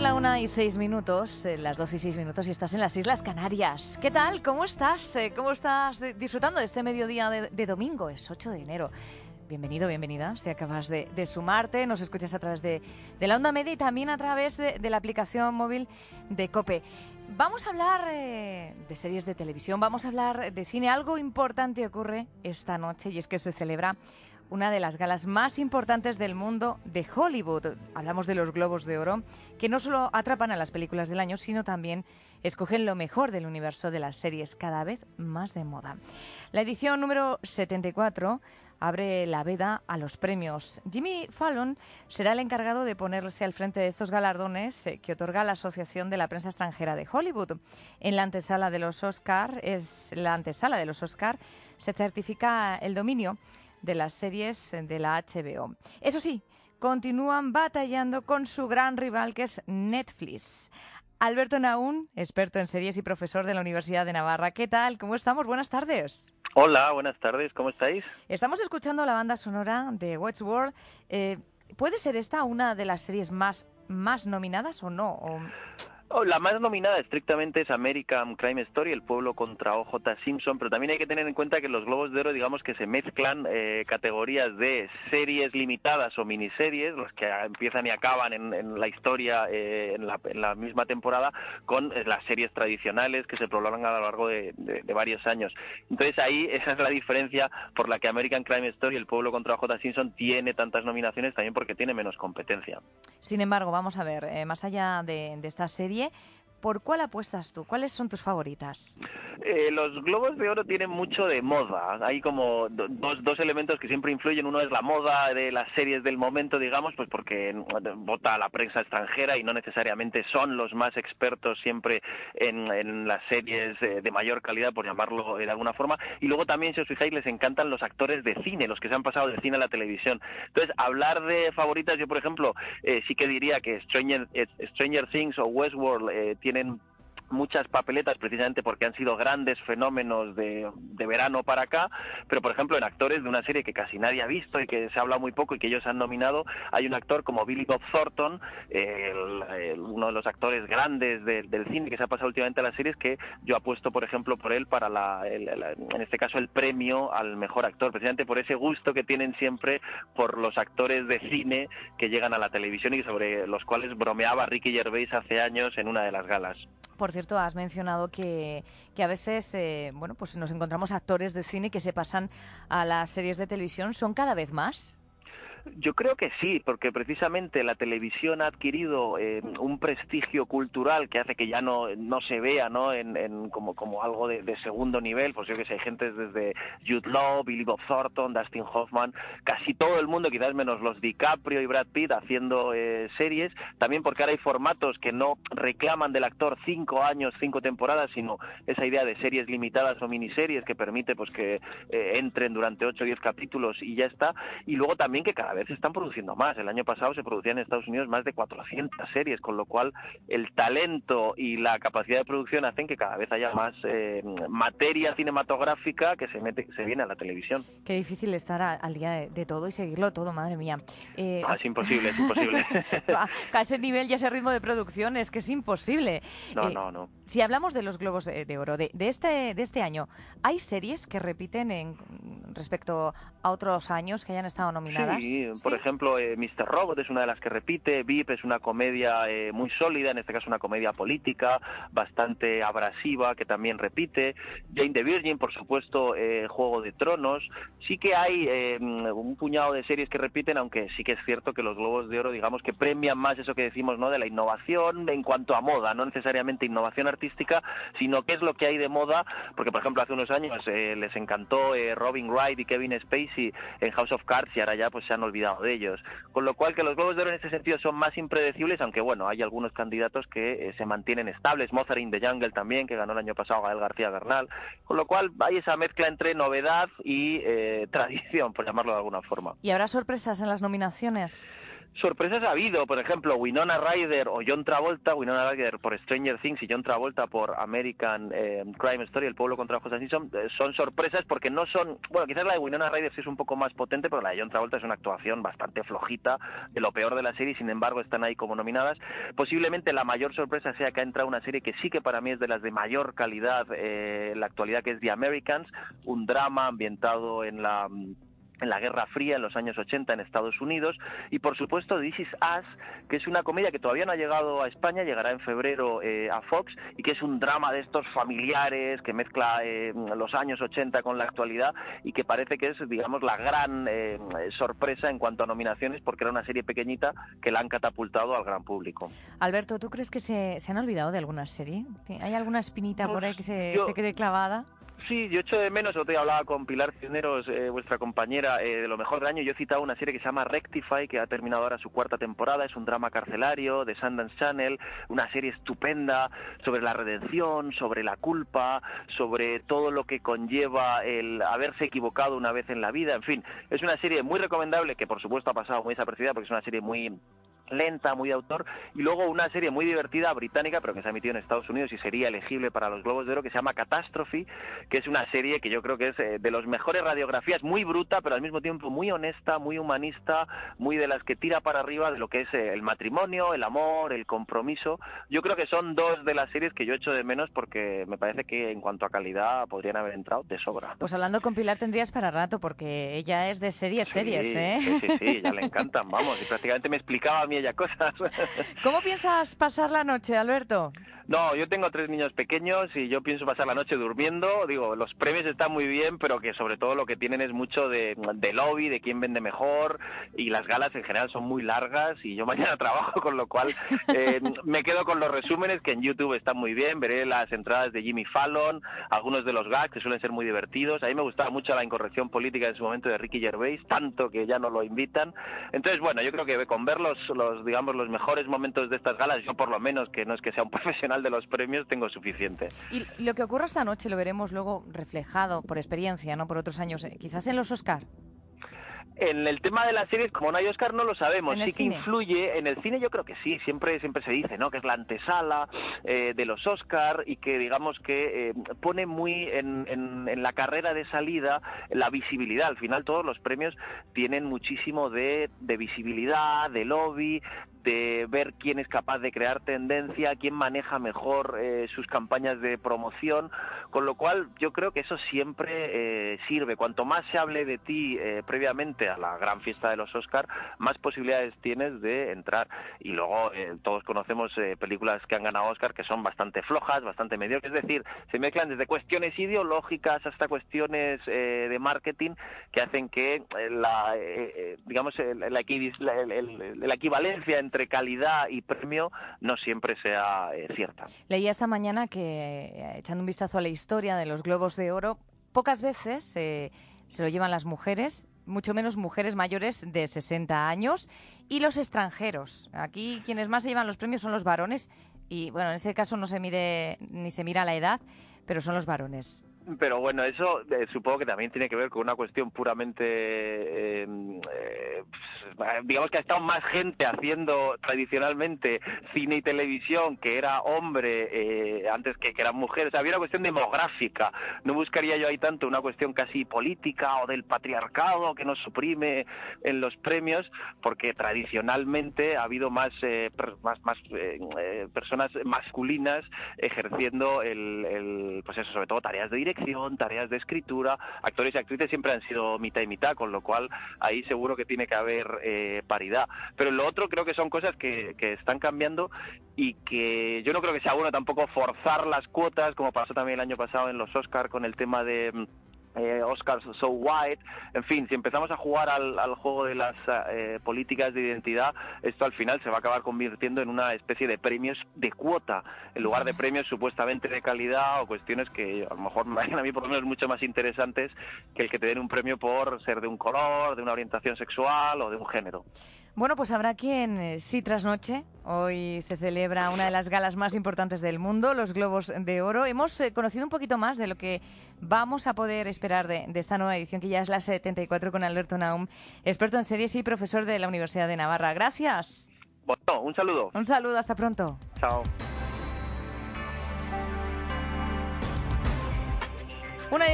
La una y seis minutos, eh, las doce y seis minutos y estás en las Islas Canarias. ¿Qué tal? ¿Cómo estás? Eh, ¿Cómo estás disfrutando de este mediodía de, domingo? Es 8 de enero. Bienvenido, bienvenida. Si acabas de, sumarte, nos escuchas a través de, la onda media y también a través de, de la aplicación móvil de COPE. Vamos a hablar eh, de series de televisión, vamos a hablar de cine. Algo importante ocurre esta noche y es que se celebra una de las galas más importantes del mundo de Hollywood. Hablamos de los Globos de Oro, que no solo atrapan a las películas del año, sino también escogen lo mejor del universo de las series, cada vez más de moda. La edición número 74 abre la veda a los premios. Jimmy Fallon será el encargado de ponerse al frente de estos galardones eh, que otorga la Asociación de la Prensa Extranjera de Hollywood. En la antesala de los Oscar, es la antesala de los Oscar, se certifica el dominio de las series de la HBO. Eso sí, continúan batallando con su gran rival que es Netflix. Alberto Naún, experto en series y profesor de la Universidad de Navarra. ¿Qué tal? ¿Cómo estamos? Buenas tardes. Hola, buenas tardes, ¿cómo estáis? Estamos escuchando la banda sonora de Westworld. Eh, ¿Puede ser esta una de las series más, más nominadas o no? O- Oh, la más nominada estrictamente es American Crime Story, El pueblo contra OJ Simpson, pero también hay que tener en cuenta que los Globos de Oro, digamos que se mezclan eh, categorías de series limitadas o miniseries, los que empiezan y acaban en, la historia eh, en, la, en la misma temporada, con eh, las series tradicionales que se prolongan a lo largo de varios años. Entonces ahí esa es la diferencia por la que American Crime Story, El pueblo contra OJ Simpson, tiene tantas nominaciones, también porque tiene menos competencia. Sin embargo, vamos a ver, eh, más allá de, de esta serie, 위해 ¿por cuál apuestas tú? ¿Cuáles son tus favoritas? Eh, los globos de oro tienen mucho de moda. Hay como do- dos, dos elementos que siempre influyen. Uno es la moda de las series del momento, digamos, pues porque mm, vota la prensa extranjera y no necesariamente son los más expertos siempre en, en las series eh, de mayor calidad, por llamarlo de alguna forma. Y luego también, si os fijáis, les encantan los actores de cine, los que se han pasado del cine a la televisión. Entonces, hablar de favoritas, yo por ejemplo, eh, sí que diría que Stranger, eh, Stranger Things o Westworld eh, tienen muchas papeletas precisamente porque han sido grandes fenómenos de, de verano para acá, pero por ejemplo en actores de una serie que casi nadie ha visto y que se habla muy poco y que ellos han nominado, hay un actor como Billy Bob Thornton, uno de los actores grandes de- del cine que se ha pasado últimamente a las series, que yo apuesto por ejemplo por él para la, el- en este caso el premio al mejor actor, precisamente por ese gusto que tienen siempre por los actores de cine que llegan a la televisión y sobre los cuales bromeaba Ricky Gervais hace años en una de las galas. Cierto, has mencionado que, que a veces eh, bueno, pues nos encontramos actores de cine que se pasan a las series de televisión. ¿Son cada vez más? Yo creo que sí, porque precisamente la televisión ha adquirido eh, un prestigio cultural que hace que ya no, no se vea ¿no? En, en como, como algo de, segundo nivel. Pues yo que sé, hay gente desde Jude Law, Billy Bob Thornton, Dustin Hoffman, casi todo el mundo, quizás menos los DiCaprio y Brad Pitt haciendo eh, series. También porque ahora hay formatos que no reclaman del actor cinco años, cinco temporadas, sino esa idea de series limitadas o miniseries que permite pues que eh, entren durante ocho o diez capítulos y ya está. Y luego también que cada vez están produciendo más. El año pasado se producían en Estados Unidos más de 400 series, con lo cual el talento y la capacidad de producción hacen que cada vez haya más eh, materia cinematográfica que se mete, se viene a la televisión. Qué difícil estar a- al día de, de todo y seguirlo todo, madre mía. Eh, No, es imposible, es imposible. a, a ese nivel y a ese ritmo de producción es que es imposible. No, Eh, no, no. Si hablamos de los globos de, de oro de, de este, de este año, ¿hay series que repiten en, respecto a otros años que hayan estado nominadas? Sí, por ejemplo, eh, Mr. Robot es una de las que repite, VIP es una comedia eh, muy sólida, en este caso una comedia política, bastante abrasiva, que también repite. Jane the Virgin, por supuesto, eh, Juego de Tronos. Sí que hay eh, un puñado de series que repiten, aunque sí que es cierto que los Globos de Oro, digamos que premian más eso que decimos, ¿no? De la innovación en cuanto a moda, no necesariamente innovación artística, sino qué es lo que hay de moda, porque por ejemplo hace unos años eh, les encantó eh, Robin Wright y Kevin Spacey en House of Cards y ahora ya pues se han olvidado de ellos. Con lo cual que los Globos de Oro en ese sentido son más impredecibles, aunque bueno, hay algunos candidatos que eh, se mantienen estables, Mozart in the Jungle también, que ganó el año pasado Gael García Bernal, con lo cual hay esa mezcla entre novedad y eh, tradición, por llamarlo de alguna forma. ¿Y habrá sorpresas en las nominaciones? Sorpresas ha habido, por ejemplo, Winona Ryder o John Travolta, Winona Ryder por Stranger Things y John Travolta por American eh, Crime Story, El pueblo contra José Simpson, eh, son sorpresas porque no son, bueno, quizás la de Winona Ryder sí es un poco más potente, pero la de John Travolta es una actuación bastante flojita, de lo peor de la serie, sin embargo están ahí como nominadas. Posiblemente la mayor sorpresa sea que ha entrado una serie que sí que para mí es de las de mayor calidad eh, en la actualidad, que es The Americans, un drama ambientado en la en la Guerra Fría en los años 80 en Estados Unidos y por supuesto This Is Us que es una comedia que todavía no ha llegado a España llegará en febrero eh, a Fox y que es un drama de estos familiares que mezcla eh, los años 80 con la actualidad y que parece que es digamos la gran eh, sorpresa en cuanto a nominaciones porque era una serie pequeñita que la han catapultado al gran público Alberto ¿tú crees que se, han olvidado de alguna serie? ¿hay alguna espinita por ahí que se te quede clavada? Sí, yo echo de menos, otro día hablaba con Pilar Cisneros, eh, vuestra compañera, eh, de lo mejor del año. Yo he citado una serie que se llama Rectify, que ha terminado ahora su cuarta temporada. Es un drama carcelario de Sundance Channel, una serie estupenda sobre la redención, sobre la culpa, sobre todo lo que conlleva el haberse equivocado una vez en la vida. En fin, es una serie muy recomendable que, por supuesto, ha pasado muy desapercibida porque es una serie muy lenta, muy de autor, y luego una serie muy divertida británica, pero que se ha emitido en Estados Unidos y sería elegible para los Globos de Oro, que se llama Catastrophe, que es una serie que yo creo que es eh, de los mejores radiografías, muy bruta, pero al mismo tiempo muy honesta, muy humanista, muy de las que tira para arriba de lo que es eh, el matrimonio, el amor, el compromiso. Yo creo que son dos de las series que yo echo de menos porque me parece que en cuanto a calidad podrían haber entrado de sobra. Pues hablando con Pilar tendrías para rato, porque ella es de series, series, ¿eh? Sí, sí, sí, ya le encantan, vamos, y prácticamente me explicaba a mí ¿Cómo piensas pasar la noche, Alberto? No, yo tengo tres niños pequeños y yo pienso pasar la noche durmiendo. Digo, los premios están muy bien, pero que sobre todo lo que tienen es mucho de, lobby, de quién vende mejor y las galas en general son muy largas y yo mañana trabajo, con lo cual eh, me quedo con los resúmenes que en YouTube están muy bien. Veré las entradas de Jimmy Fallon, algunos de los gags que suelen ser muy divertidos. A mí me gustaba mucho la incorrección política en su momento de Ricky Gervais, tanto que ya no lo invitan. Entonces, bueno, yo creo que con ver los, los digamos, los mejores momentos de estas galas, yo por lo menos, que no es que sea un profesional, de los premios tengo suficiente. Y lo que ocurra esta noche lo veremos luego reflejado por experiencia, no por otros años, eh, quizás en los Oscar. En el tema de las series, como no hay Oscar, no lo sabemos. Sí que influye. En el cine yo creo que sí. Siempre siempre se dice, ¿no? Que es la antesala eh, de los Oscar y que digamos que eh, pone muy en, en, la carrera de salida la visibilidad. Al final todos los premios tienen muchísimo de, de visibilidad, de lobby, de ver quién es capaz de crear tendencia, quién maneja mejor eh, sus campañas de promoción, con lo cual yo creo que eso siempre eh, sirve. Cuanto más se hable de ti eh, previamente a la gran fiesta de los Oscar, más posibilidades tienes de entrar. Y luego todos conocemos películas que han ganado Oscar que son bastante flojas, bastante mediocres, es decir, se mezclan desde cuestiones ideológicas hasta cuestiones de marketing que hacen que la, digamos, la, la equivalencia entre calidad y premio no siempre sea eh, cierta. Leía esta mañana que, eh, echando un vistazo a la historia de los Globos de Oro, pocas veces eh, se lo llevan las mujeres, mucho menos mujeres mayores de 60 años y los extranjeros. Aquí quienes más se llevan los premios son los varones y bueno, en ese caso no se mide ni se mira la edad, pero son los varones. Pero bueno, eso eh, supongo que también tiene que ver con una cuestión puramente, eh, eh, digamos que ha estado más gente haciendo tradicionalmente cine y televisión que era hombre antes que, que eran mujeres. había una cuestión demográfica. No buscaría yo ahí tanto una cuestión casi política o del patriarcado que nos suprime en los premios, porque tradicionalmente ha habido más, más, más personas masculinas ejerciendo el, el, pues eso, sobre todo tareas de dirección tareas de escritura, actores y actrices siempre han sido mitad y mitad, con lo cual ahí seguro que tiene que haber eh, paridad. Pero lo otro creo que son cosas que, que están cambiando y que yo no creo que sea bueno tampoco forzar las cuotas, como pasó también el año pasado en los Oscar con el tema de mm, eh, So White, en fin, si empezamos a jugar al, juego de las eh, políticas de identidad, esto al final se va a acabar convirtiendo en una especie de premios de cuota, en lugar de premios supuestamente de calidad o cuestiones que a lo mejor me a mí por lo menos mucho más interesantes que el que te den un premio por ser de un color, de una orientación sexual o de un género. Bueno, pues habrá quien eh, sí trasnoche. Hoy se celebra una de las galas más importantes del mundo, los Globos de Oro. Hemos eh, conocido un poquito más de lo que vamos a poder esperar de, de, esta nueva edición, que ya es la 74, con Alberto Naum, experto en series y profesor de la Universidad de Navarra. Gracias. Bueno, un saludo. Un saludo, hasta pronto. Chao. Una